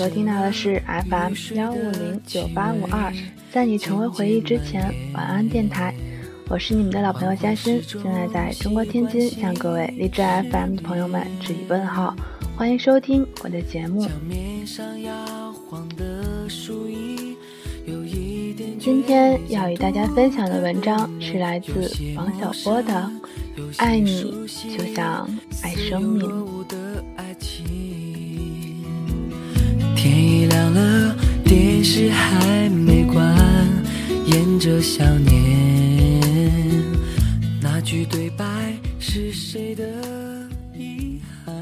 各位好，你现在收听到的是 FM 幺五零九八五二，在你成为回忆之前，晚安电台。我是你们的老朋友嘉欣，现在在中国天津，向各位励志 FM 的朋友们致以问候，欢迎收听我的节目。今天要与大家分享的文章是来自王小波的《爱你就像爱生命》。天已亮了，电视还没关，演着想念。那句对白是谁的遗憾？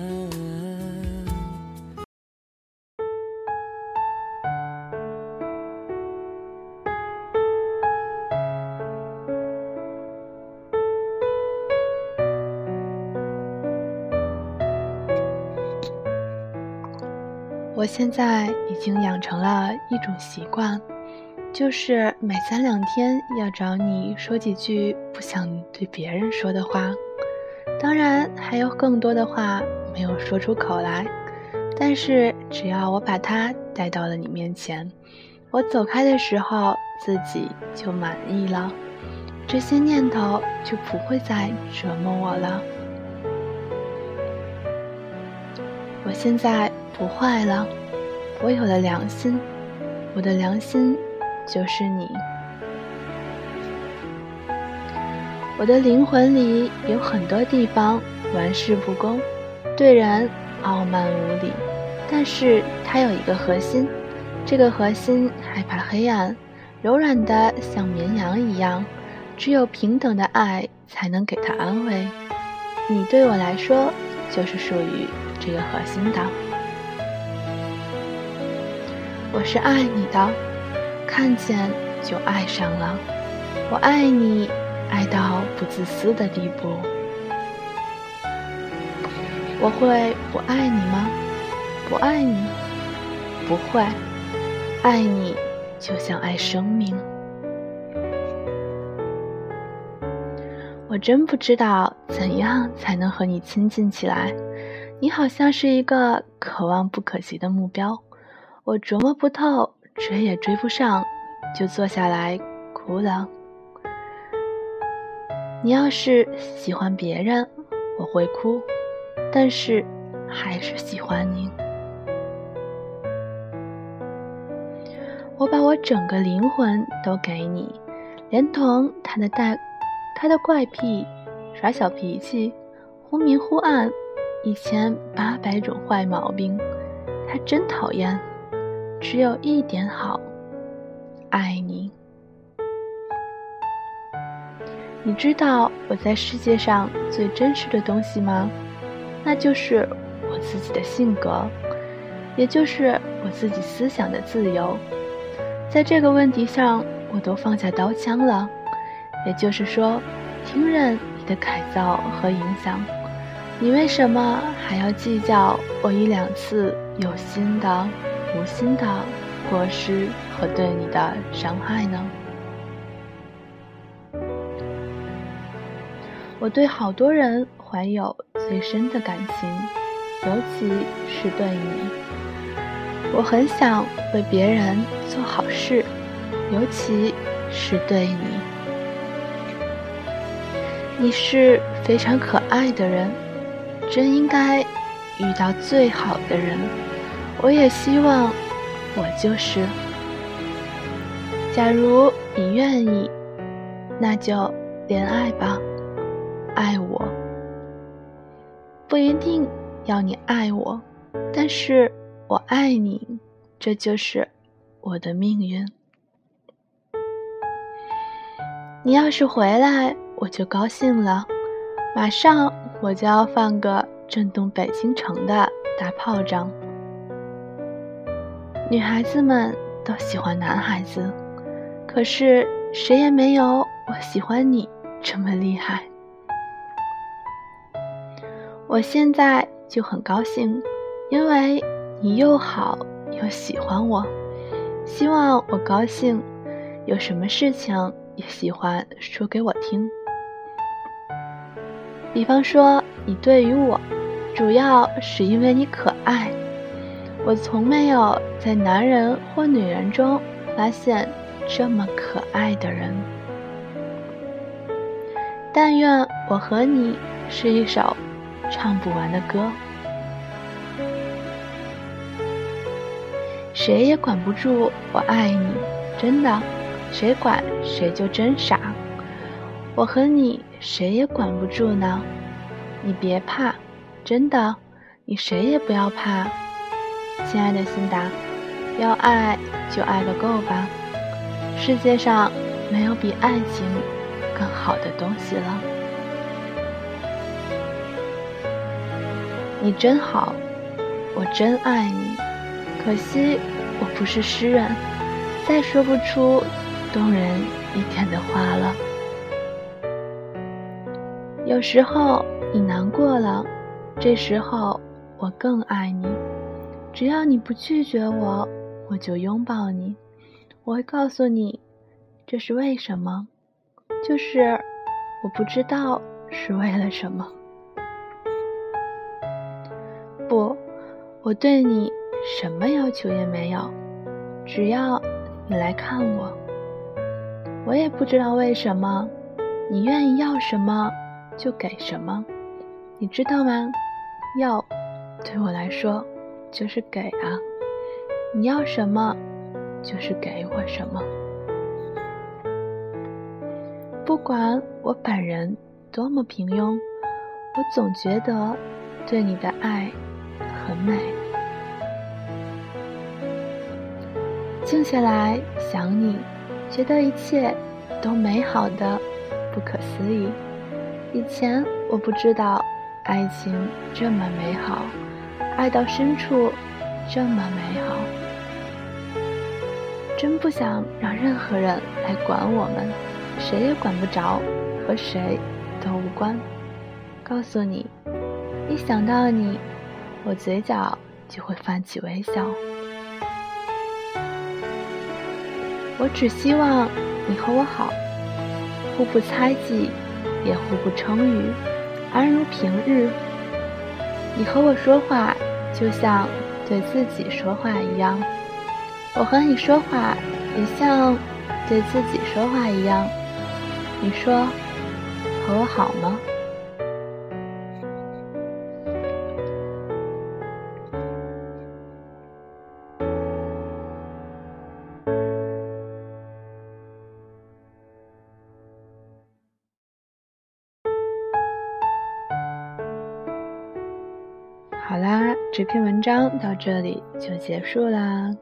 现在已经养成了一种习惯，就是每三两天要找你说几句不想对别人说的话。当然，还有更多的话没有说出口来，但是只要我把它带到了你面前，我走开的时候自己就满意了，这些念头就不会再折磨我了。我现在。不坏了，我有了良心，我的良心就是你。我的灵魂里有很多地方玩世不恭，对人傲慢无礼，但是它有一个核心，这个核心害怕黑暗，柔软的像绵羊一样，只有平等的爱才能给它安慰。你对我来说就是属于这个核心的。我是爱你的，看见就爱上了。我爱你，爱到不自私的地步。我会不爱你吗？不爱你，不会。爱你就像爱生命。我真不知道怎样才能和你亲近起来。你好像是一个可望不可及的目标。我琢磨不透，追也追不上，就坐下来哭了。你要是喜欢别人，我会哭，但是还是喜欢你。我把我整个灵魂都给你，连同他的带，他的怪癖，耍小脾气，忽明忽暗，一千八百种坏毛病，他真讨厌。只有一点好，爱你。你知道我在世界上最真实的东西吗？那就是我自己的性格，也就是我自己思想的自由。在这个问题上，我都放下刀枪了。也就是说，听任你的改造和影响。你为什么还要计较我一两次有心的？无心的过失和对你的伤害呢？我对好多人怀有最深的感情，尤其是对你。我很想为别人做好事，尤其是对你。你是非常可爱的人，真应该遇到最好的人。我也希望我就是。假如你愿意，那就恋爱吧，爱我。不一定要你爱我，但是我爱你，这就是我的命运。你要是回来，我就高兴了，马上我就要放个震动北京城的大炮仗。女孩子们都喜欢男孩子，可是谁也没有我喜欢你这么厉害。我现在就很高兴，因为你又好又喜欢我，希望我高兴，有什么事情也喜欢说给我听。比方说，你对于我，主要是因为你可爱。我从没有在男人或女人中发现这么可爱的人。但愿我和你是一首唱不完的歌。谁也管不住我爱你，真的，谁管谁就真傻。我和你谁也管不住呢，你别怕，真的，你谁也不要怕。亲爱的辛达，要爱就爱个够吧，世界上没有比爱情更好的东西了。你真好，我真爱你，可惜我不是诗人，再说不出动人一点的话了。有时候你难过了，这时候我更爱你。只要你不拒绝我，我就拥抱你。我会告诉你，这是为什么，就是我不知道是为了什么。不，我对你什么要求也没有，只要你来看我。我也不知道为什么，你愿意要什么。就给什么，你知道吗？要对我来说就是给啊！你要什么，就是给我什么。不管我本人多么平庸，我总觉得对你的爱很美。静下来想你，觉得一切都美好的不可思议。以前我不知道爱情这么美好，爱到深处这么美好。真不想让任何人来管我们，谁也管不着，和谁都无关。告诉你，一想到你，我嘴角就会泛起微笑。我只希望你和我好，互不猜忌。也互不称誉，安如平日。你和我说话，就像对自己说话一样；我和你说话，也像对自己说话一样。你说和我好吗？好啦，这篇文章到这里就结束啦。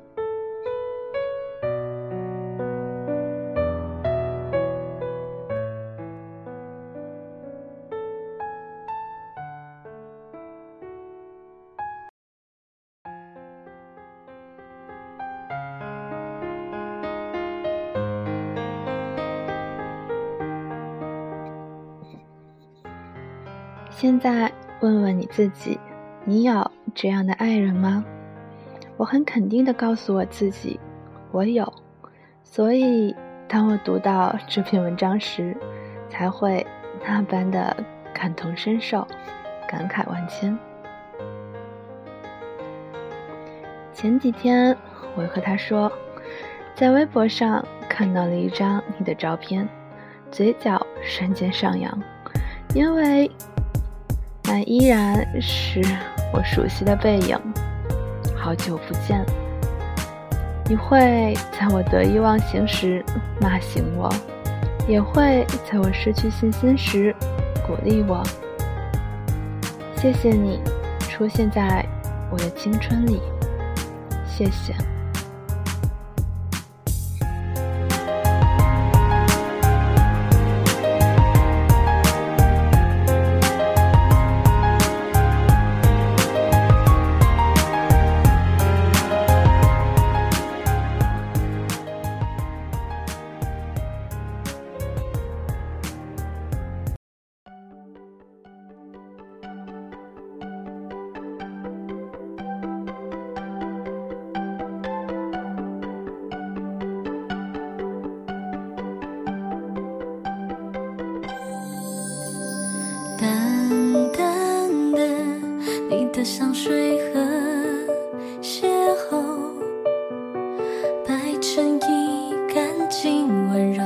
现在问问你自己。你有这样的爱人吗？我很肯定的告诉我自己，我有。所以，当我读到这篇文章时，才会那般的感同身受，感慨万千。前几天，我和他说，在微博上看到了一张你的照片，嘴角瞬间上扬，因为那依然是。我熟悉的背影，好久不见。你会在我得意忘形时骂醒我，也会在我失去信心时鼓励我。谢谢你出现在我的青春里，谢谢。香水和邂逅，白衬衣干净温柔，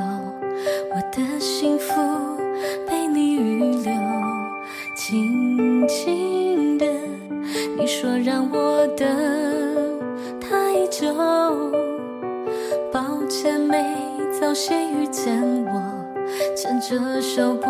我的幸福被你预留，轻轻的，你说让我等太久，抱歉，没早些遇见我，牵着手不。